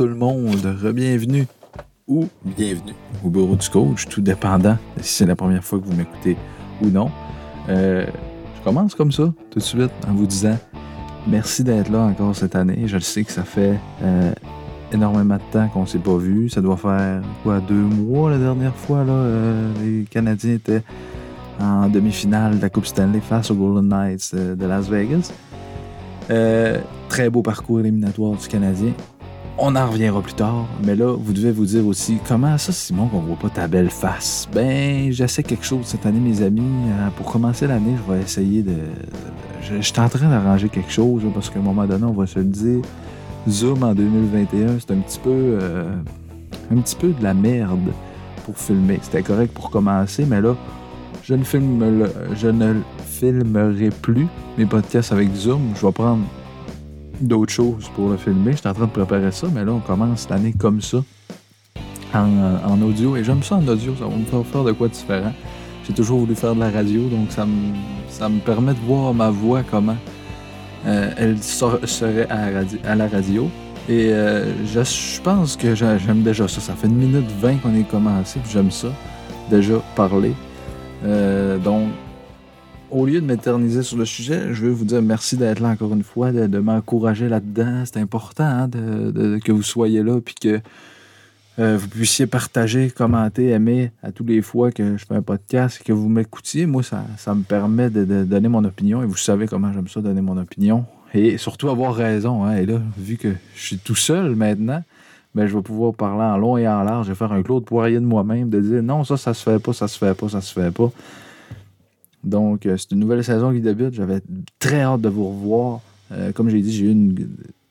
tout le monde, re-bienvenue ou bienvenue au bureau du coach, tout dépendant si c'est la première fois que vous m'écoutez ou non. Euh, je commence comme ça, tout de suite, en vous disant merci d'être là encore cette année. Je le sais que ça fait euh, énormément de temps qu'on ne s'est pas vu. Ça doit faire quoi, deux mois la dernière fois. Là, euh, les Canadiens étaient en demi-finale de la Coupe Stanley face aux Golden Knights de Las Vegas. très beau parcours éliminatoire du Canadien. On en reviendra plus tard, mais là, vous devez vous dire aussi comment ça, Simon, qu'on voit pas ta belle face? Ben, j'essaie quelque chose cette année, mes amis. Pour commencer l'année, je vais essayer de. Je, suis en train d'arranger quelque chose parce qu'à un moment donné, on va se le dire. Zoom en 2021, c'est un petit peu. Euh, un petit peu de la merde pour filmer. C'était correct pour commencer, mais là, je ne, filme je ne filmerai plus mes podcasts avec Zoom. Je vais prendre d'autres choses pour le filmer. J'étais en train de préparer ça, mais là, on commence l'année comme ça, en, audio. Et j'aime ça en audio, ça va me faire faire de quoi différent. J'ai toujours voulu faire de la radio, donc ça me, ça me permet de voir ma voix comment euh, elle serait à la radio. Et euh, je, pense que j'aime déjà ça. Ça fait une minute vingt qu'on est commencé, puis j'aime ça, déjà parler. Euh, donc, au lieu de m'éterniser sur le sujet, je veux vous dire merci d'être là encore une fois, de, m'encourager là-dedans. C'est important hein, que vous soyez là puis que euh, vous puissiez partager, commenter, aimer à tous les fois que je fais un podcast et que vous m'écoutiez. Moi, ça, me permet de, donner mon opinion et vous savez comment j'aime ça, donner mon opinion. Et surtout avoir raison. Hein. Et là, vu que je suis tout seul maintenant, ben, je vais pouvoir parler en long et en large. Vais faire un Claude Poirier de moi-même, de dire non, ça, ça se fait pas, ça se fait pas, ça se fait pas. Donc, euh, c'est une nouvelle saison qui débute. J'avais très hâte de vous revoir. Euh, comme j'ai dit,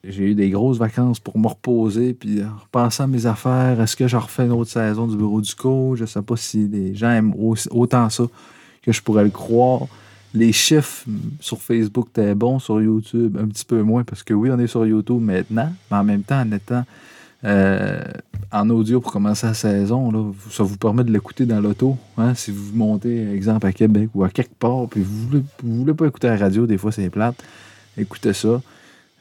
j'ai eu, des grosses vacances pour me reposer, puis repenser à mes affaires. Est-ce que je refais une autre saison du bureau du coach? Je ne sais pas si les gens aiment autant ça que je pourrais le croire. Les chiffres sur Facebook étaient bons, sur YouTube un petit peu moins, parce que oui, on est sur YouTube maintenant, mais en même temps, en étant euh, en audio pour commencer la saison, ça vous permet de l'écouter dans l'auto. Hein, si vous montez, exemple, à Québec ou à quelque part, puis vous voulez, voulez pas écouter la radio, des fois c'est plate, écoutez ça.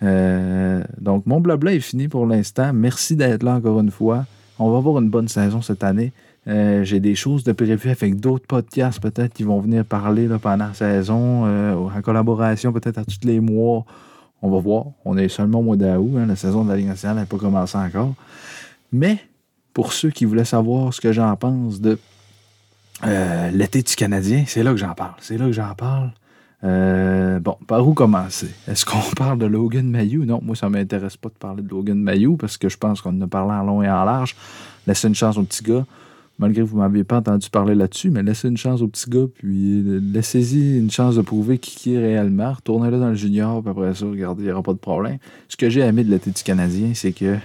Euh, donc, mon blabla est fini pour l'instant. Merci d'être là encore une fois. On va avoir une bonne saison cette année. Euh, j'ai des choses de prévues avec d'autres podcasts peut-être qui vont venir parler pendant la saison, en collaboration peut-être à tous les mois. On va voir. On est seulement au mois d'août. Hein. la saison de la Ligue nationale n'a pas commencé encore. Mais pour ceux qui voulaient savoir ce que j'en pense de euh, l'été du Canadien, c'est là que j'en parle. C'est là que j'en parle. Euh, bon, par où commencer? Est-ce qu'on parle de Logan Mayou? Non, moi, ça ne m'intéresse pas de parler de Logan Mayou parce que je pense qu'on en a parlé en long et en large. Laissez une chance au petit gars malgré que vous ne m'aviez pas entendu parler là-dessus, mais laissez une chance au petit gars, puis laissez-y une chance de prouver qui est réellement. Retournez-le dans le junior, puis après ça, regardez, il n'y aura pas de problème. Ce que j'ai aimé de l'été du Canadien, c'est que.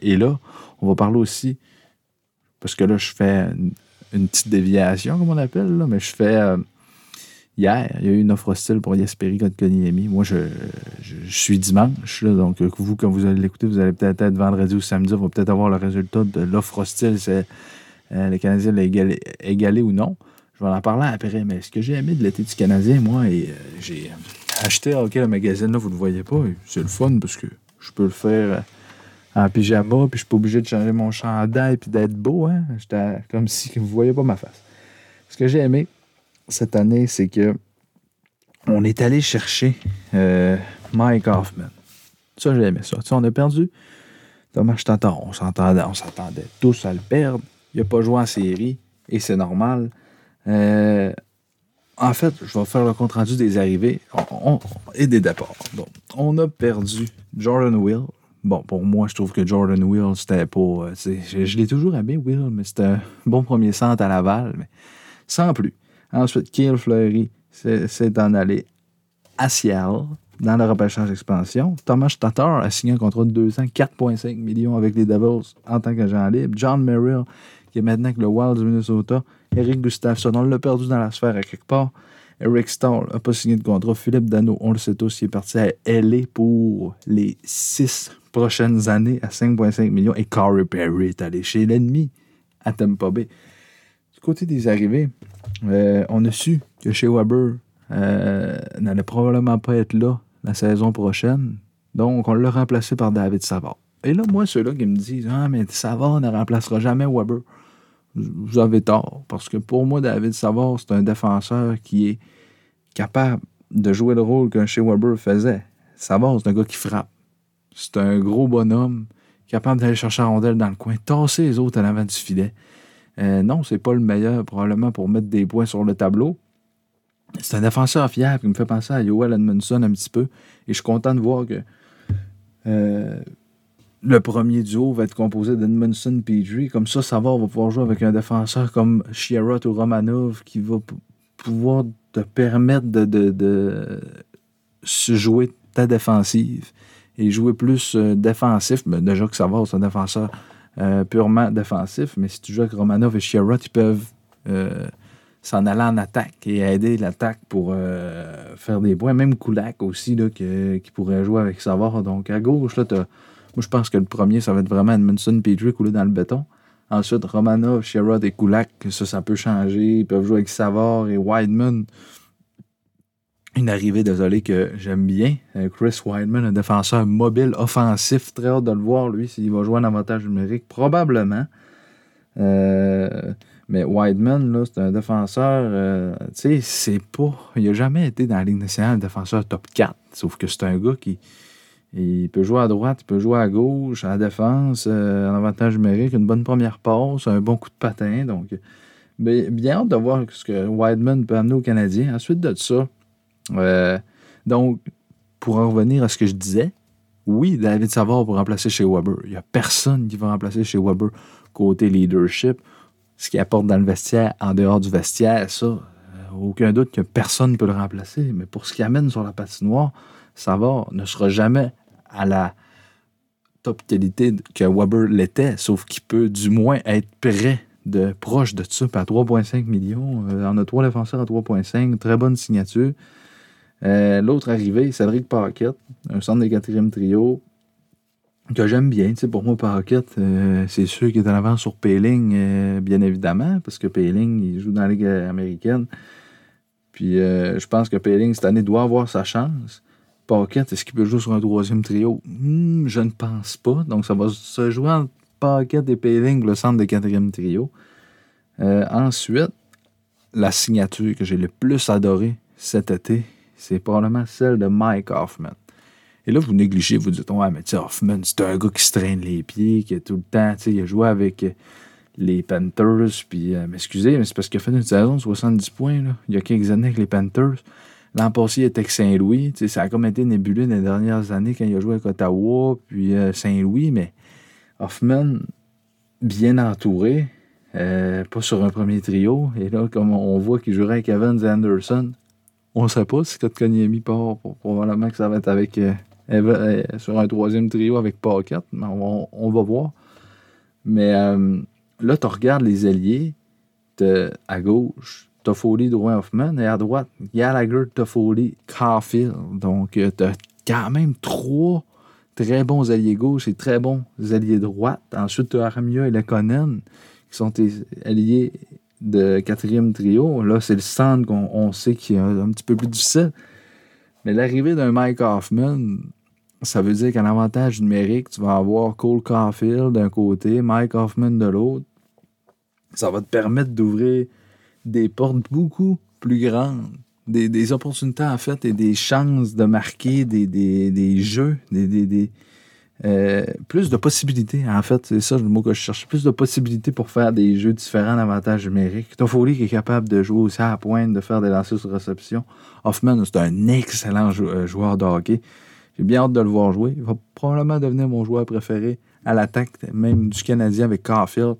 Et là, on va parler aussi, parce que là, je fais une, petite déviation, comme on appelle, là, mais je fais. Euh, hier, il y a eu une offre hostile pour Yasperi contre Koniemi. Moi, je, suis dimanche, là, donc vous, quand vous allez l'écouter, vous allez peut-être être vendredi ou samedi, on va peut-être avoir le résultat de l'offre hostile. C'est euh, le Canadien l'a égalé, ou non. Je vais en parler après, mais ce que j'ai aimé de l'été du Canadien, moi, et euh, j'ai acheté OK le magazine, là, vous ne le voyez pas. C'est le fun parce que je peux le faire euh, en pyjama, puis je suis pas obligé de changer mon chandail puis d'être beau. Hein? J'étais comme si vous ne voyez pas ma face. Ce que j'ai aimé cette année, c'est que on est allé chercher Mike Hoffman. Ça, j'ai aimé ça. Tu sais, on a perdu Thomas t'entends, On s'entendait, on s'attendait tous à le perdre. Il n'a pas joué en série et c'est normal. Euh, en fait, je vais faire le compte rendu des arrivées et des départs. Bon, on a perdu Jordan Will. Bon, pour moi, je trouve que Jordan Will, c'était pas. Euh, je, l'ai toujours aimé, Will, mais c'était un bon premier centre à Laval, mais sans plus. Ensuite, Kiel Fleury, c'est d'en aller à Seattle dans le repêchage d'expansion. Thomas Tatar a signé un contrat de 2 ans, 4,5 millions avec les Devils en tant qu'agent libre. John Merrill, qui est maintenant avec le Wild du Minnesota. Eric Gustafsson, on l'a perdu dans la sphère à quelque part. Eric Stahl n'a pas signé de contrat. Philippe Dano, on le sait tous, il est parti à LA pour les six prochaines années à 5,5 millions. Et Corey Perry est allé chez l'ennemi à Tampa Bay. Du côté des arrivées, euh, on a su que chez Weber euh, n'allait probablement pas être là la saison prochaine. Donc, on l'a remplacé par David Savard. Et là, moi, ceux-là qui me disent Ah, mais Savard ne remplacera jamais Weber. Vous avez tort. Parce que pour moi, David Savard, c'est un défenseur qui est capable de jouer le rôle qu'un chez Weber faisait. Savard, c'est un gars qui frappe. C'est un gros bonhomme, capable d'aller chercher la rondelle dans le coin, tasser les autres à l'avant du filet. Euh, non, c'est pas le meilleur, probablement, pour mettre des points sur le tableau. C'est un défenseur fiable qui me fait penser à Yoel Edmondson un petit peu. Et je suis content de voir que euh, le premier duo va être composé d'Edmondson Petrie. Comme ça, Savard va pouvoir jouer avec un défenseur comme Chierot ou Romanov qui va pouvoir te permettre de, se jouer ta défensive et jouer plus euh, défensif. Mais déjà que Savard, c'est un défenseur euh, purement défensif, mais si tu joues avec Romanov et Chierot, ils peuvent s'en aller en attaque et aider l'attaque pour euh, faire des points. Même Kulak aussi, là, qui, pourrait jouer avec Savard. Donc à gauche, là, moi je pense que le premier, ça va être vraiment Edmondson Petrie coulé dans le béton. Ensuite, Romanov, Sherrod et Kulak, ça, ça peut changer. Ils peuvent jouer avec Savard et Wideman. Une arrivée, désolé, que j'aime bien. Euh, Chris Wideman, un défenseur mobile, offensif. Très hâte de le voir, lui, s'il va jouer un avantage numérique. Probablement. Euh, mais Wideman, là, c'est un défenseur, euh, tu sais, c'est pas. Il n'a jamais été dans la Ligue nationale un défenseur top 4. Sauf que c'est un gars qui. Il peut jouer à droite, il peut jouer à gauche, à défense, euh, en avantage numérique, une bonne première passe, un bon coup de patin. Donc, bien de voir ce que Wideman peut amener aux Canadiens. Ensuite de ça, euh, donc, pour en revenir à ce que je disais, oui, David Savard pour remplacer chez Weber. Il n'y a personne qui va remplacer chez Weber côté leadership ce qu'il apporte dans le vestiaire, en dehors du vestiaire, ça, euh, aucun doute que personne ne peut le remplacer. Mais pour ce qu'il amène sur la patinoire, Savard ne sera jamais à la top qualité que Weber l'était, sauf qu'il peut du moins être près de proche de ça, à 3,5 millions. Euh, on a trois défenseurs à 3,5, très bonne signature. Euh, l'autre arrivé, Cédric Paquette, un centre des quatrième trio, que j'aime bien. pour moi, Parkett, euh, c'est sûr qu'il est en avant sur Payling, bien évidemment, parce que Payling, il joue dans la Ligue américaine. Puis je pense que Payling, cette année, doit avoir sa chance. Parkett, est-ce qu'il peut jouer sur un troisième trio? Hmm, je ne pense pas. Donc, ça va se jouer entre Parkett et Payling, le centre de quatrième trio. ensuite, la signature que j'ai le plus adorée cet été, c'est probablement celle de Mike Hoffman. Et là, vous négligez, vous dites, ouais, mais tu Hoffman, c'est un gars qui se traîne les pieds, qui est tout le temps, tu sais, il a joué avec euh, les Panthers, puis, euh, m'excusez, mais c'est parce qu'il a fait une saison de 70 points, là, il y a quelques années avec les Panthers. L'an passé, était avec Saint-Louis, ça a comme été nébuleux dans les dernières années quand il a joué avec Ottawa, puis euh, Saint-Louis, mais Hoffman, bien entouré, pas sur un premier trio, et là, comme on voit qu'il jouerait avec Evans Anderson, on ne sait pas si Kotkaniemi part, probablement que ça va être avec euh, sur un troisième trio avec Pocket. On, on, va voir. Mais euh, là, tu regardes les alliés. À gauche, Toffoli, Drouin, Hoffman. Et à droite, Gallagher, Toffoli, Caulfield. Donc, euh, tu as quand même trois très bons alliés gauche et très bons alliés droite. Ensuite, tu as Armia et Lekonen, qui sont tes alliés de quatrième trio. Là, c'est le centre qu'on sait qui est un, petit peu plus difficile. Mais l'arrivée d'un Mike Hoffman, ça veut dire qu'en avantage numérique, tu vas avoir Cole Caulfield d'un côté, Mike Hoffman de l'autre. Ça va te permettre d'ouvrir des portes beaucoup plus grandes, des, opportunités en fait et des chances de marquer des, des jeux, des, euh, plus de possibilités, en fait, c'est ça le mot que je cherche. Plus de possibilités pour faire des jeux différents d'avantages numériques. Toffoli qui est capable de jouer aussi à la pointe, de faire des lancers sur réception. Hoffman, c'est un excellent euh, joueur de hockey. J'ai bien hâte de le voir jouer. Il va probablement devenir mon joueur préféré à l'attaque, même du Canadien avec Caulfield.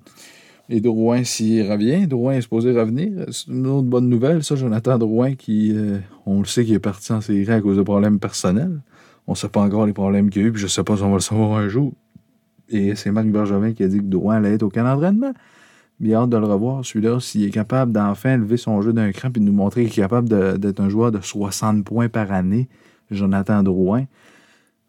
Et Drouin, s'il revient, Drouin est supposé revenir. C'est une autre bonne nouvelle, ça, Jonathan Drouin, qui, euh, on le sait, qu'il est parti en série à cause de problèmes personnels. On ne sait pas encore les problèmes qu'il y a eu, puis je ne sais pas si on va le savoir un jour. Et c'est Marc Bergevin qui a dit que Drouin allait être au Canada d'entraînement. Bien hâte de le revoir, celui-là, s'il est capable d'enfin lever son jeu d'un cran et de nous montrer qu'il est capable d'être un joueur de 60 points par année, Jonathan Drouin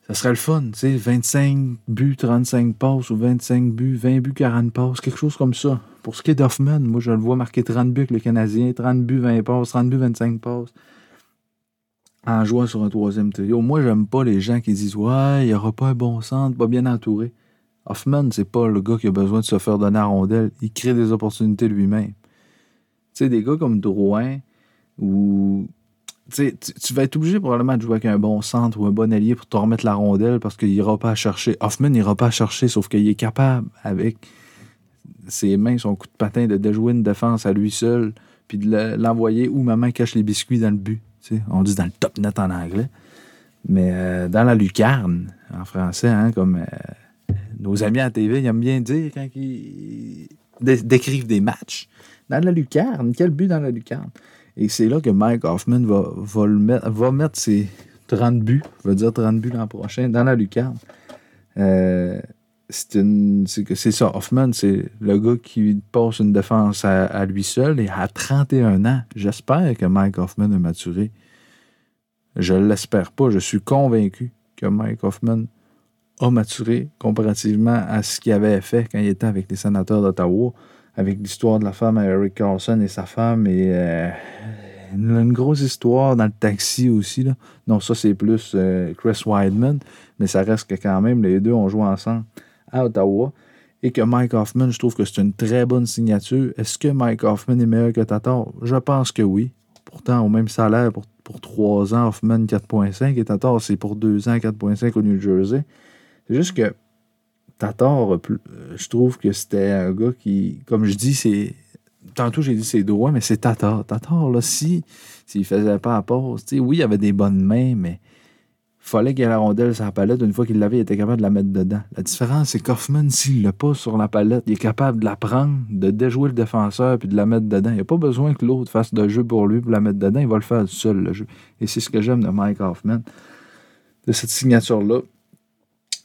ça serait le fun, tu sais, 25 buts, 35 passes ou 25 buts, 20 buts, 40 passes, quelque chose comme ça. Pour ce qui est d'Hoffman, moi, je le vois marquer 30 buts avec le Canadien, 30 buts, 20 passes, 30 buts, 25 passes, en jouant sur un troisième trio. Moi, j'aime pas les gens qui disent Ouais, il n'y aura pas un bon centre, pas bien entouré. Hoffman, c'est pas le gars qui a besoin de se faire donner à rondelle. Il crée des opportunités lui-même. Tu sais, des gars comme Drouin, ou. Tu, tu vas être obligé probablement de jouer avec un bon centre ou un bon allié pour te remettre la rondelle parce qu'il n'ira pas à chercher. Hoffman n'ira pas à chercher, sauf qu'il est capable, avec ses mains, son coup de patin, de déjouer une défense à lui seul, puis de l'envoyer où maman cache les biscuits dans le but. on dit dans le top net en anglais. Mais euh, dans la lucarne, en français, hein, comme euh, nos amis à TV, ils aiment bien dire quand ils décrivent des matchs. Dans la lucarne, quel but dans la lucarne? Et c'est là que Mike Hoffman va, va, mettre, va mettre ses 30 buts, va dire 30 buts l'an prochain, dans la lucarne. Euh, c'est ça. Hoffman, c'est le gars qui passe une défense à, lui seul et à 31 ans. J'espère que Mike Hoffman a maturé. Je ne l'espère pas. Je suis convaincu que Mike Hoffman a maturé comparativement à ce qu'il avait fait quand il était avec les sénateurs d'Ottawa, avec l'histoire de la femme à Eric Carlson et sa femme et euh, une, grosse histoire dans le taxi aussi. Là. Non, ça c'est plus euh, Chris Weidman, mais ça reste que quand même les deux ont joué ensemble à Ottawa et que Mike Hoffman, je trouve que c'est une très bonne signature. Est-ce que Mike Hoffman est meilleur que Tatar? Je pense que oui. Pourtant, au même salaire pour, pour 3 ans, Hoffman 4.5 et Tatar, c'est pour 2 ans 4.5 au New Jersey. C'est juste que Tatar, euh, je trouve que c'était un gars qui, comme je dis, c'est. Tantôt, j'ai dit c'est droit, mais c'est Tatar. Tatar, là, si, s'il faisait pas à pause, oui, il avait des bonnes mains, mais fallait qu'il ait la rondelle sur la palette. Une fois qu'il l'avait, il était capable de la mettre dedans. La différence, c'est qu'Hoffman, s'il l'a pas sur la palette, il est capable de la prendre, de déjouer le défenseur puis de la mettre dedans. Il n'y a pas besoin que l'autre fasse de jeu pour lui pour la mettre dedans. Il va le faire seul, le jeu. Et c'est ce que j'aime de Mike Hoffman, de cette signature-là.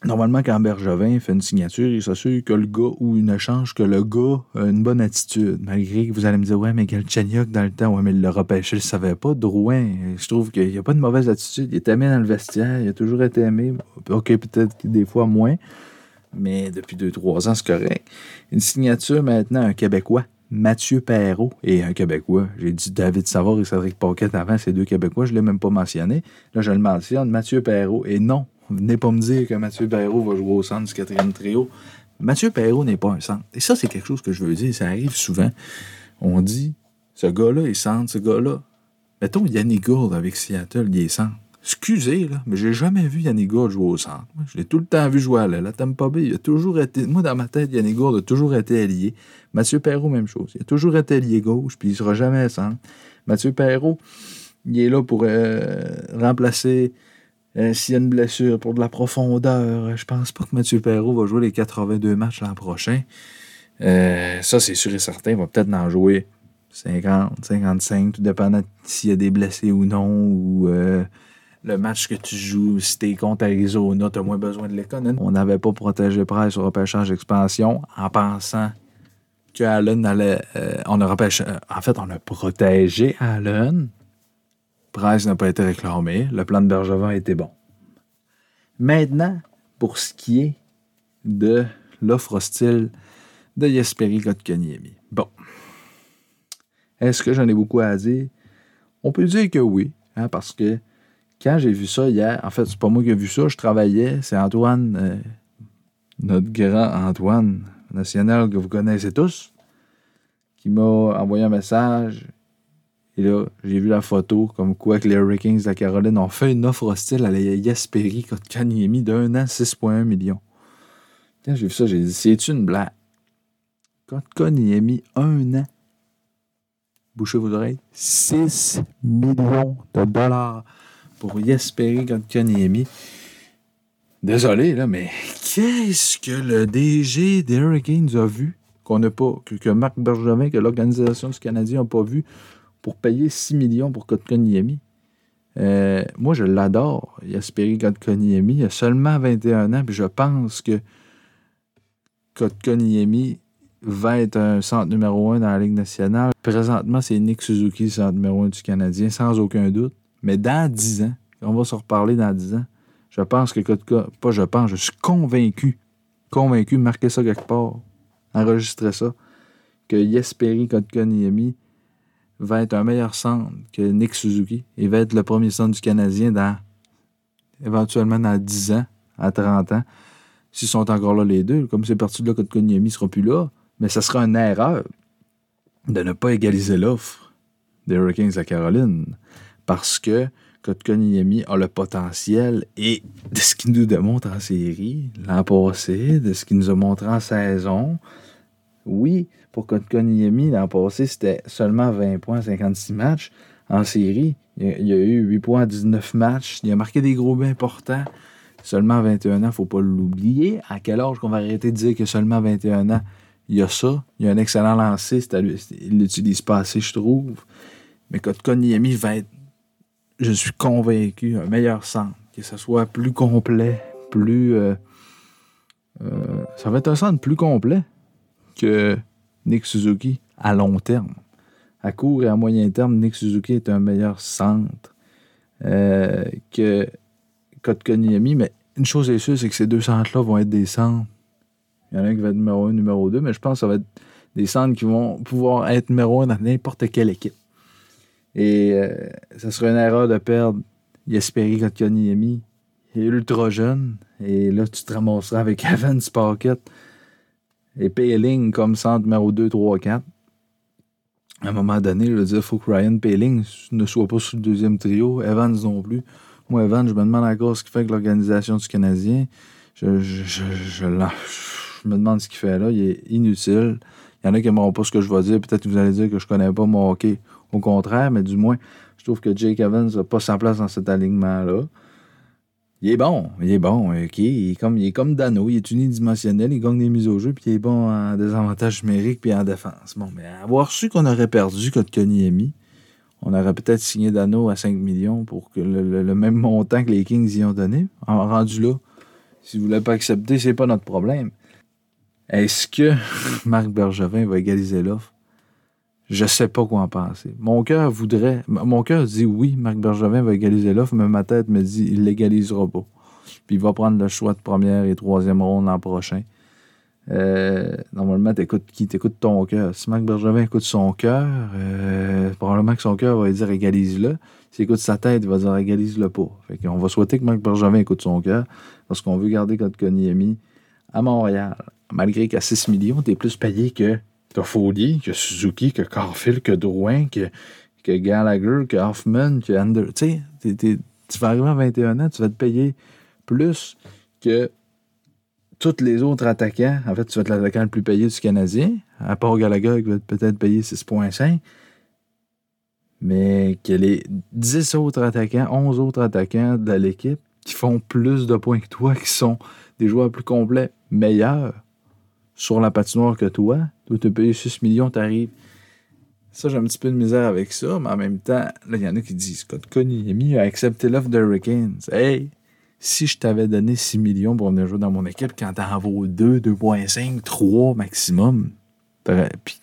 Normalement, quand Bergevin fait une signature, il s'assure que le gars ou une échange, que le gars a une bonne attitude. Malgré que vous allez me dire, ouais, mais Galchenyuk dans le temps, ouais, mais il l'a repêché, je ne savais pas. Drouin, je trouve qu'il n'y a pas de mauvaise attitude. Il est aimé dans le vestiaire, il a toujours été aimé. OK, peut-être des fois moins, mais depuis deux, trois ans, c'est correct. Une signature maintenant, un Québécois. Mathieu Perrault et un Québécois. J'ai dit David Savard et Cédric Paquette avant, ces deux Québécois, je ne l'ai même pas mentionné. Là, je le mentionne, Mathieu Perrault. Et non, Venez pas me dire que Mathieu Perrault va jouer au centre du quatrième trio. Mathieu Perrault n'est pas un centre. Et ça, c'est quelque chose que je veux dire. Ça arrive souvent. On dit, ce gars-là est centre, ce gars-là. Mettons Yannick Gourde avec Seattle, il est centre. Excusez, là, mais j'ai jamais vu Yannick Gourde jouer au centre. je l'ai tout le temps vu jouer à l'aile. pas Bay, il a toujours été. Moi, dans ma tête, Yannick Gourde a toujours été allié. Mathieu Perrault, même chose. Il a toujours été allié gauche, puis il sera jamais centre. Mathieu Perrault, il est là pour euh, remplacer euh, s'il y a une blessure pour de la profondeur, je pense pas que Mathieu Perrault va jouer les 82 matchs l'an prochain. Euh, ça, c'est sûr et certain. Il va peut-être en jouer 50, 55, tout dépendant s'il y a des blessés ou non, ou euh, le match que tu joues, si t'es contre Arizona, t'as moins besoin de l'économie. On n'avait pas protégé Price au repêchage d'expansion en pensant que Allen allait. on a repêché, en fait, on a protégé Allen N'a pas été réclamé. Le plan de Bergevin était bon. Maintenant, pour ce qui est de l'offre hostile de Jesperi Kotkaniemi. Bon. Est-ce que j'en ai beaucoup à dire? On peut dire que oui, hein, parce que quand j'ai vu ça hier, en fait, c'est pas moi qui ai vu ça, je travaillais, c'est Antoine, euh, notre grand Antoine national que vous connaissez tous, qui m'a envoyé un message et là, j'ai vu la photo comme quoi que les Hurricanes de la Caroline ont fait une offre hostile à la Yasperi Kotkaniemi d'un an, 6,1 millions. Quand j'ai vu ça, j'ai dit, c'est une blague? Kotkaniemi, un an. Bouchez vos oreilles. 6 millions de dollars pour Yasperi Kotkaniemi. Désolé, là, mais qu'est-ce que le DG des Hurricanes a vu qu'on n'a pas, que, que Marc Bergevin, que l'Organisation du Canadien n'a pas vu pour payer 6 millions pour Kotkaniemi. Euh, moi, je l'adore, Yasperi Kotkaniemi. Il a seulement 21 ans, puis je pense que Kotkaniemi va être un centre numéro 1 dans la Ligue nationale. Présentement, c'est Nick Suzuki, centre numéro 1 du Canadien, sans aucun doute. Mais dans 10 ans, on va se reparler dans 10 ans, je pense que Kotka, pas je pense, je suis convaincu, convaincu, marquez ça quelque part, enregistrez ça, que Yasperi Kotkaniemi va être un meilleur centre que Nick Suzuki. Il va être le premier centre du Canadien dans éventuellement dans 10 ans, à 30 ans. s'ils sont encore là les deux. Comme c'est parti de là, Kotkaniemi ne sera plus là. Mais ça sera une erreur de ne pas égaliser l'offre des Hurricanes à Caroline. Parce que Kotkaniemi a le potentiel et de ce qu'il nous démontre en série l'an passé, de ce qu'il nous a montré en saison. Oui, pour Kotkaniemi, l'an passé, c'était seulement 20 points, 56 matchs en série. Il y a eu 8 points en 19 matchs. Il a marqué des gros buts importants. Seulement 21 ans, faut pas l'oublier. À quel âge qu'on va arrêter de dire que seulement 21 ans, il y a ça? Il y a un excellent lancé. Il l'utilise pas assez, je trouve. Mais Kotkaniemi va être, je suis convaincu, un meilleur centre. Que ce soit plus complet, plus... Euh, euh, ça va être un centre plus complet que Nick Suzuki à long terme. À court et à moyen terme, Nick Suzuki est un meilleur centre euh, que Kotkaniemi. Mais une chose est sûre, c'est que ces deux centres-là vont être des centres. Il y en a un qui va être numéro 1, numéro 2, mais je pense que ça va être des centres qui vont pouvoir être numéro 1 dans n'importe quelle équipe. Et euh, ça serait une erreur de perdre Yesperi Kotkaniemi. Il est ultra jeune. Et là, tu te ramasseras avec Evans Pocket et Payling comme centre numéro 2, 3, 4 à un moment donné, je veux dire, il faut que Ryan Paling ne soit pas sur le deuxième trio, Evans non plus. Moi, Evans, je me demande encore ce qu'il fait avec l'organisation du Canadien. Je, je, je, me demande ce qu'il fait là. Il est inutile. Il y en a qui n'aimeront pas ce que je vais dire. Peut-être que vous allez dire que je connais pas mon hockey. Au contraire, mais du moins, je trouve que Jake Evans n'a pas sa place dans cet alignement-là. Il est bon, il est bon, OK. Il est comme, il est comme Dano, il est unidimensionnel, il gagne des mises au jeu, puis il est bon en désavantage numérique puis en défense. Bon, mais avoir su qu'on aurait perdu contre Koniemi, on aurait peut-être signé Dano à 5 millions pour le, même montant que les Kings y ont donné. En rendu là, si vous ne voulez pas accepter, c'est pas notre problème. Est-ce que Marc Bergevin va égaliser l'offre? Je sais pas quoi en penser. Mon cœur voudrait. Mon cœur dit oui, Marc Bergevin va égaliser l'offre, mais ma tête me dit il l'égalisera pas. Puis il va prendre le choix de première et troisième ronde l'an prochain. Euh, normalement, t'écoutes qui? T'écoute ton cœur. Si Marc Bergevin écoute son cœur, euh, probablement que son cœur va dire égalise-le. S'il écoute sa tête, il va dire égalise-le pas. Qu'on va souhaiter que Marc Bergevin écoute son cœur parce qu'on veut garder Kotkaniemi à Montréal. Malgré qu'à 6 millions, t'es plus payé que T'as Foley, que Suzuki, que Carfield, que Drouin, que, que Gallagher, que Hoffman, que Ander. Tu sais, tu vas arriver à 21 ans, tu vas te payer plus que tous les autres attaquants. En fait, tu vas être l'attaquant le plus payé du Canadien, à part Gallagher qui va peut-être payer 6,5. Mais que les 10 autres attaquants, 11 autres attaquants de l'équipe qui font plus de points que toi, qui sont des joueurs plus complets, meilleurs sur la patinoire que toi, tu te payer 6 millions, t'arrives. Ça, j'ai un petit peu de misère avec ça, mais en même temps, là, il y en a qui disent Scott Koniemi a accepté l'offre de Hurricanes. Hey, si je t'avais donné 6 millions pour venir jouer dans mon équipe, quand t'en vaut 2, 2,5, 3 maximum,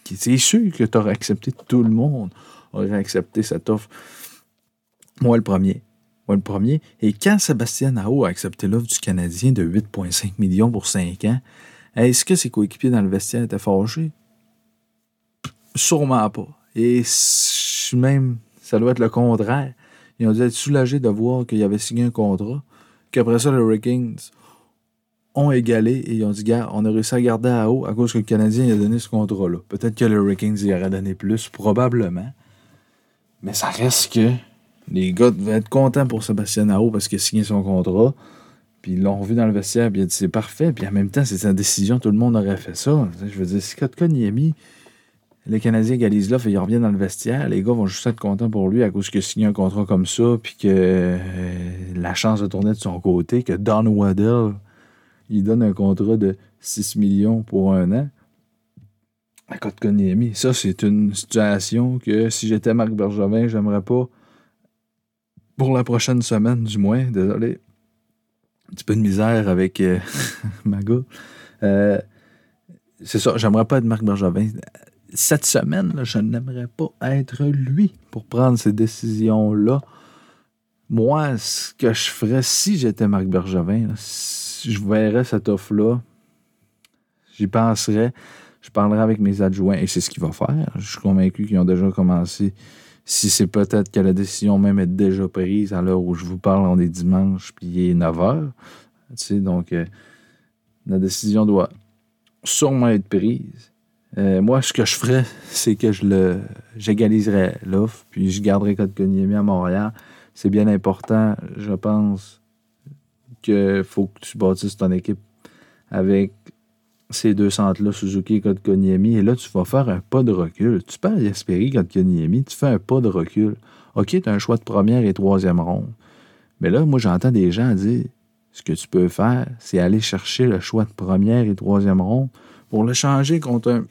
c'est sûr que tu aurais accepté, tout le monde aurait accepté cette offre. Moi, le premier. Moi, le premier. Et quand Sébastien Nao a accepté l'offre du Canadien de 8,5 millions pour 5 ans, est-ce que ses coéquipiers dans le vestiaire étaient fâchés? Sûrement pas. Et même, ça doit être le contraire. Ils ont dû être soulagés de voir qu'il avait signé un contrat, qu'après ça, les Hurricanes ont égalé et ils ont dit, gars, on a réussi à garder à haut à cause que le Canadien a donné ce contrat-là. Peut-être que les Hurricanes y auraient donné plus, probablement. Mais ça reste que les gars devaient être contents pour Sébastien Nao parce qu'il a signé son contrat. Puis ils l'ont vu dans le vestiaire, puis il a dit c'est parfait. Puis en même temps, c'est sa décision, tout le monde aurait fait ça. Je veux dire, si Kotkon y est mis, les Canadiens égalisent là, fait il revient dans le vestiaire, les gars vont juste être contents pour lui à cause qu'il a signé un contrat comme ça, puis que euh, la chance de tourner de son côté, que Don Waddell, il donne un contrat de 6 millions pour un an à Kotkaniemi. Ça, c'est une situation que si j'étais Marc Bergevin, j'aimerais pas, pour la prochaine semaine du moins, désolé, un petit peu de misère avec euh. Euh, c'est ça, j'aimerais pas être Marc Bergevin. Cette semaine, je n'aimerais pas être lui pour prendre ces décisions-là. Moi, ce que je ferais si j'étais Marc Bergevin, je verrais cette offre-là, j'y penserais, je parlerais avec mes adjoints et c'est ce qu'il va faire. Je suis convaincu qu'ils ont déjà commencé si c'est peut-être que la décision même est déjà prise à l'heure où je vous parle, on est dimanche, puis il est 9 h. Tu sais, donc, euh, La décision doit sûrement être prise. Euh, moi, ce que je ferais, c'est que je le j'égaliserais l'offre, puis je garderais Kotkaniemi à Montréal. C'est bien important, je pense, qu'il faut que tu bâtisses ton équipe avec ces deux centres-là, Suzuki et Kotkaniemi. Et là, tu vas faire un pas de recul. Tu perds Yasperi, Kotkaniemi, tu fais un pas de recul. OK, tu as un choix de première et troisième ronde. Mais là, moi, j'entends des gens dire ce que tu peux faire, c'est aller chercher le choix de première et troisième ronde pour le changer contre un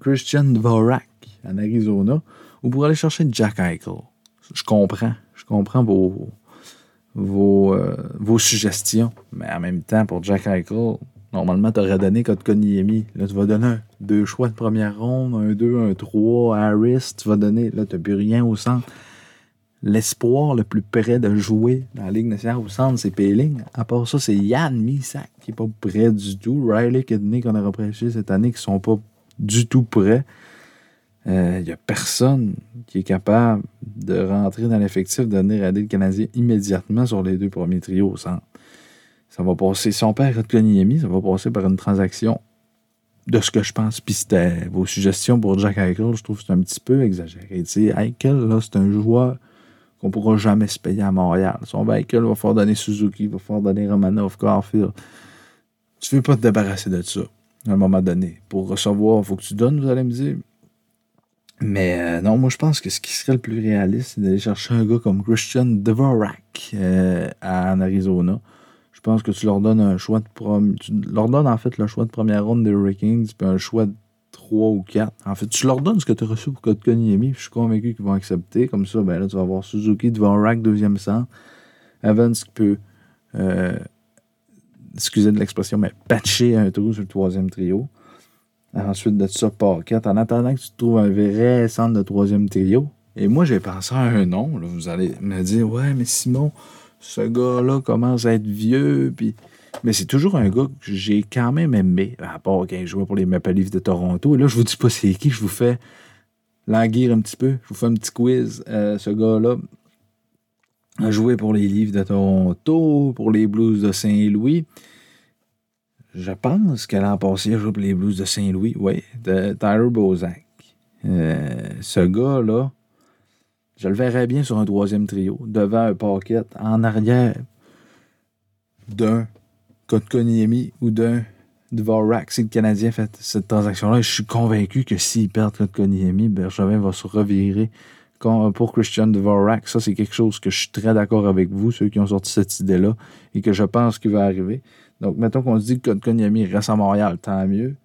Christian Dvorak en Arizona ou pour aller chercher Jack Eichel. Je comprends. Je comprends vos, vos, euh, vos suggestions. Mais en même temps, pour Jack Eichel, normalement, tu aurais donné Kotkaniemi. Là, tu vas donner deux choix de première ronde, un 2, un 3, Harris. Tu vas donner. Là, tu n'as plus rien au centre l'espoir le plus près de jouer dans la Ligue nationale au centre, c'est Péling. À part ça, c'est Yann Misak qui n'est pas prêt du tout. Riley Kidney qu'on a repêché cette année qui sont pas du tout prêts. Il euh, n'y a personne qui est capable de rentrer dans l'effectif, de donner à le Canadien immédiatement sur les deux premiers trios au centre. Ça va passer, son père Kotkaniemi, ça va passer par une transaction de ce que je pense. Puis c'était vos suggestions pour Jack Eichel, je trouve que c'est un petit peu exagéré. Tu Eichel, là, c'est un joueur qu'on pourra jamais se payer à Montréal. Son véhicule va falloir donner Suzuki, va falloir donner Romanov, Carfield. Tu veux pas te débarrasser de ça à un moment donné. Pour recevoir, il faut que tu donnes, vous allez me dire. Mais euh, non, moi je pense que ce qui serait le plus réaliste, c'est d'aller chercher un gars comme Christian Dvorak euh, en Arizona. Je pense que tu leur donnes un choix de premier. Tu leur donnes en fait le choix de première ronde des Hurricanes, puis un choix de 3 ou 4. En fait, tu leur donnes ce que tu as reçu pour Kotkaniemi, je suis convaincu qu'ils vont accepter. Comme ça, ben là, tu vas avoir Suzuki devant Rack, deuxième centre. Evans qui peut, euh, excusez de l'expression, mais patcher un trou sur le troisième trio. Ensuite de ça, Paquette. En attendant que tu trouves un vrai centre de troisième trio. Et moi, j'ai pensé à un nom. Vous allez me dire, ouais, mais Simon, ce gars-là commence à être vieux, mais c'est toujours un gars que j'ai quand même aimé, à part quand il jouait pour les Maple Leafs de Toronto. Et là, je vous dis pas c'est qui, je vous fais languir un petit peu. Je vous fais un petit quiz. Euh, ce gars-là a joué pour les Leafs de Toronto, pour les Blues de Saint-Louis. Je pense qu'elle a passé à jouer pour les Blues de Saint-Louis. Oui, de Tyler Bozak. Euh, ce gars-là, je le verrais bien sur un troisième trio, devant un paquet, en arrière d'un Kotkaniemi ou d'un Dvorak. Si le Canadien fait cette transaction-là, je suis convaincu que s'il perd Kotkaniemi, Bergevin va se revirer pour Christian Dvorak. Ça, c'est quelque chose que je suis très d'accord avec vous, ceux qui ont sorti cette idée-là, et que je pense qu'il va arriver. Donc, mettons qu'on se dit que Kotkaniemi reste à Montréal, tant mieux.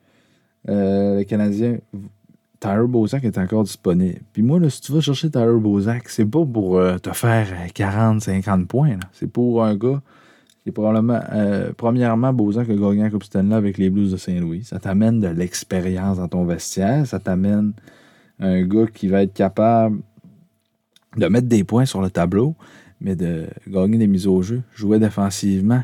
Euh, le Canadien, Tyler Bozak est encore disponible. Puis moi, si tu vas chercher Tyler Bozak, c'est pas pour euh, te faire 40-50 points. C'est pour un gars c'est probablement, euh, premièrement, Bozak a gagné la Coupe Stanley avec les Blues de Saint-Louis. Ça t'amène de l'expérience dans ton vestiaire. Ça t'amène un gars qui va être capable de mettre des points sur le tableau, mais de gagner des mises au jeu, jouer défensivement,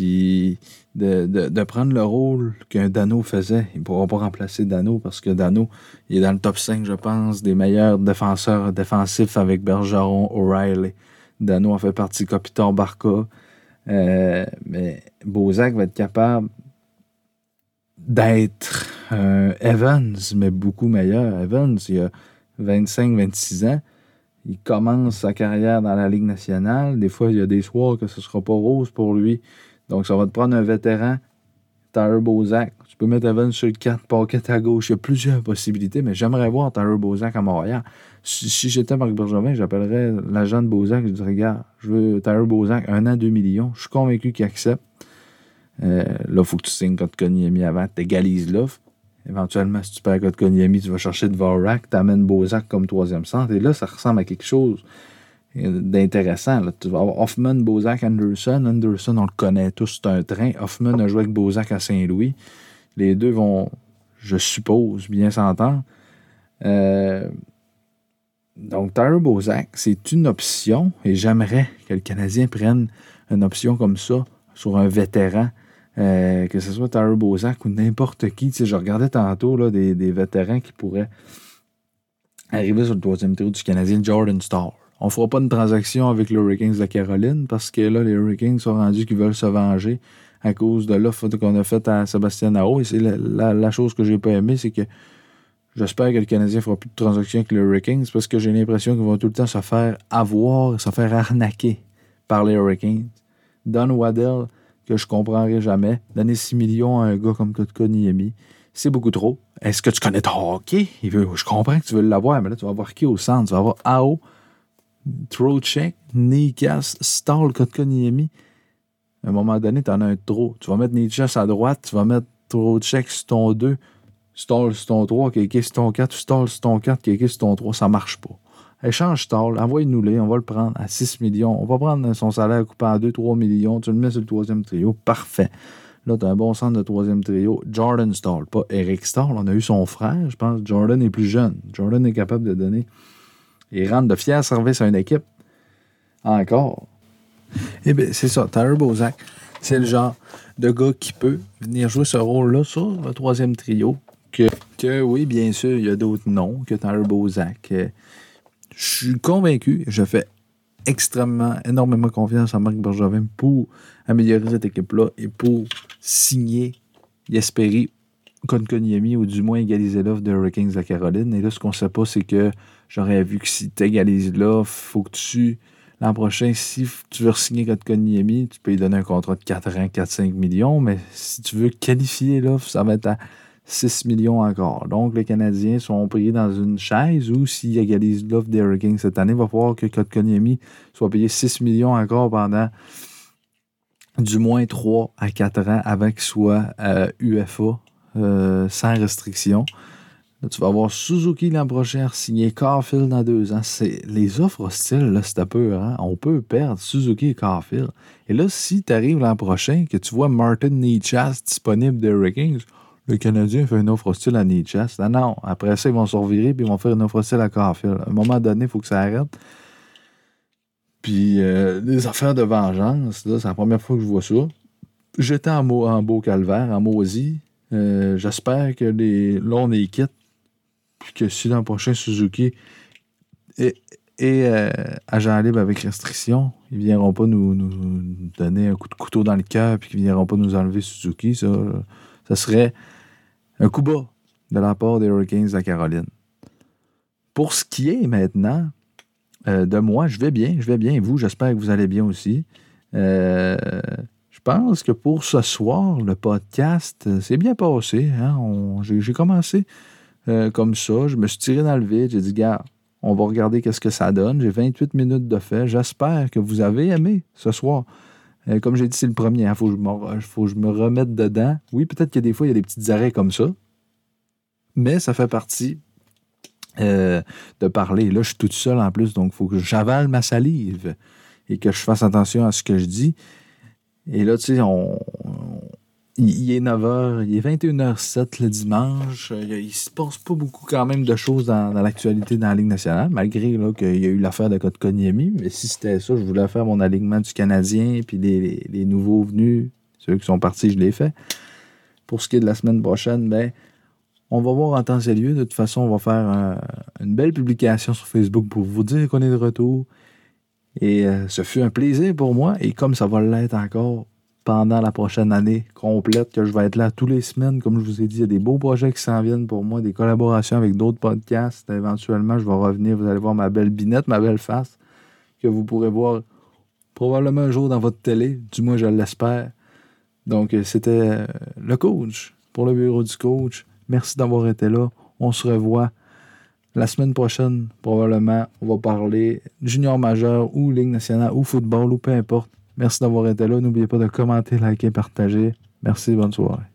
puis de, prendre le rôle qu'un Dano faisait. Il ne pourra pas remplacer Dano parce que Dano il est dans le top 5, je pense, des meilleurs défenseurs défensifs avec Bergeron, O'Reilly. Dano en fait partie, Capitan Barca. Euh, mais Bozak va être capable d'être un Evans, mais beaucoup meilleur. Evans, il a 25-26 ans. Il commence sa carrière dans la Ligue nationale. Des fois, il y a des soirs que ce ne sera pas rose pour lui. Donc, ça va te prendre un vétéran, Tyler Bozak. Tu peux mettre Evans sur le 4, Pocket à gauche. Il y a plusieurs possibilités, mais j'aimerais voir Tyler Bozak à Montréal. Si, j'étais Marc Bergevin, j'appellerais l'agent de Bozak. Je dirais, regarde, je veux Tyler Bozak, un an, deux millions. Je suis convaincu qu'il accepte. Euh, là, il faut que tu signes Kotkaniemi avant, tu égalises l'offre. Éventuellement, si tu perds Kotkaniemi, tu vas chercher Dvorak, tu amènes Bozak comme troisième centre. Et là, ça ressemble à quelque chose d'intéressant. Tu vas avoir Hoffman, Bozak, Anderson. Anderson, on le connaît tous, c'est un train. Hoffman a joué avec Bozak à Saint-Louis. Les deux vont, je suppose, bien s'entendre. Euh, donc, Tyler Bozak, c'est une option et j'aimerais que le Canadien prenne une option comme ça sur un vétéran, euh, que ce soit Tyler Bozak ou n'importe qui. je regardais tantôt là, des, vétérans qui pourraient arriver sur le troisième tour du Canadien, Jordan Starr. On fera pas une transaction avec les Hurricanes de Caroline parce que là, les Hurricanes sont rendus qu'ils veulent se venger à cause de l'offre qu'on a faite à Sébastien Nao. Et c'est la, chose que j'ai pas aimé, c'est que j'espère que le Canadien fera plus de transactions avec les Hurricanes parce que j'ai l'impression qu'ils vont tout le temps se faire avoir, se faire arnaquer par les Hurricanes. Don Waddell, que je comprendrai jamais, donner 6 millions à un gars comme Kotkaniemi, c'est beaucoup trop. Est-ce que tu connais ton hockey? je comprends que tu veux l'avoir, mais là, tu vas avoir qui au centre? Tu vas avoir Ao, Trocheck, Nikas, Stahl, Kotkaniemi. À un moment donné, tu en as un trop. Tu vas mettre Nikas à droite, tu vas mettre Trocheck sur ton 2, Stahl sur ton 3, Keke sur ton 4, Stahl sur ton 4, Keke sur ton 3. Ça marche pas. Échange Stahl, envoie-nous-les, on va le prendre à 6 millions. On va prendre son salaire coupé à 2-3 millions, tu le mets sur le troisième trio. Parfait. Là, tu as un bon centre de troisième trio. Jordan Stahl, pas Eric Stahl. On a eu son frère, je pense. Jordan est plus jeune. Jordan est capable de donner et rendre de fiers services à une équipe. Encore. Eh bien, c'est ça. Tyler Bozak, c'est le genre de gars qui peut venir jouer ce rôle-là sur le troisième trio. Que, que, oui, bien sûr, il y a d'autres noms que Tyler Bozak. Euh, je suis convaincu, je fais extrêmement, énormément confiance à Marc Bergevin pour améliorer cette équipe-là et pour signer Yesperi Konkoniemi ou du moins égaliser l'offre de Hurricanes à Caroline. Et là, ce qu'on ne sait pas, c'est que j'aurais vu que si tu égalises l'offre, faut que tu, l'an prochain, si tu veux signer Konkoniemi, tu peux lui donner un contrat de 4 ans, 4-5 millions, mais si tu veux qualifier l'offre, ça va être à 6 millions encore. Donc, les Canadiens sont payés dans une chaise ou s'ils égalisent l'offre des Hurricanes cette année, il va falloir que Kotkaniemi soit payé 6 millions encore pendant du moins 3 à 4 ans avant qu'il soit UFA euh, euh, sans restriction. Tu vas avoir Suzuki l'an prochain signer Carfield dans deux ans. C'est, les offres hostiles, là, c'est peu. Hein? On peut perdre Suzuki et Carfield. Et là, si tu arrives l'an prochain, que tu vois Martin Nichas disponible de Hurricanes, le Canadien fait une offre hostile à Nietzsche. Non, non. Après ça, ils vont se revirer puis ils vont faire une offre hostile à Carfield. À un moment donné, il faut que ça arrête. Puis, euh, des affaires de vengeance, c'est la première fois que je vois ça. J'étais en, en beau calvaire, en Mosie. Euh, j'espère que les, là, on est quitte. Puis que si l'an prochain, Suzuki est, euh, agent libre avec restriction, ils ne viendront pas nous, donner un coup de couteau dans le cœur puis qu'ils ne viendront pas nous enlever Suzuki. Ça, ça serait un coup bas de la part des Hurricanes à Caroline. Pour ce qui est maintenant euh, de moi, je vais bien, je vais bien. Vous, j'espère que vous allez bien aussi. Euh, je pense que pour ce soir, le podcast, euh, c'est bien passé. Hein. J'ai commencé comme ça. Je me suis tiré dans le vide. J'ai dit, gars, on va regarder qu'est-ce que ça donne. J'ai 28 minutes de fait. J'espère que vous avez aimé ce soir. Euh, comme j'ai dit, c'est le premier. Il hein. faut, que je me remette dedans. Oui, peut-être que des fois, il y a des petits arrêts comme ça. Mais ça fait partie euh, de parler. Là, je suis tout seul en plus, donc il faut que j'avale ma salive et que je fasse attention à ce que je dis. Et là, tu sais, on, il, est 9h, il est 21h07 le dimanche. Il, il, se passe pas beaucoup quand même de choses dans, l'actualité dans la Ligue nationale, malgré qu'il y a eu l'affaire de Kotkaniemi. Mais si c'était ça, je voulais faire mon alignement du Canadien, puis les, nouveaux venus, ceux qui sont partis, je l'ai fait. Pour ce qui est de la semaine prochaine, ben, on va voir en temps et lieu. De toute façon, on va faire une belle publication sur Facebook pour vous dire qu'on est de retour. Et euh, ce fut un plaisir pour moi. Et comme ça va l'être encore pendant la prochaine année complète, que je vais être là tous les semaines. Comme je vous ai dit, il y a des beaux projets qui s'en viennent pour moi, des collaborations avec d'autres podcasts. Éventuellement, je vais revenir, vous allez voir ma belle binette, ma belle face, que vous pourrez voir probablement un jour dans votre télé, du moins je l'espère. Donc, euh, c'était euh, le coach pour le bureau du coach. Merci d'avoir été là. On se revoit la semaine prochaine, probablement. On va parler junior majeur ou Ligue nationale ou football ou peu importe. Merci d'avoir été là. N'oubliez pas de commenter, liker, partager. Merci, bonne soirée.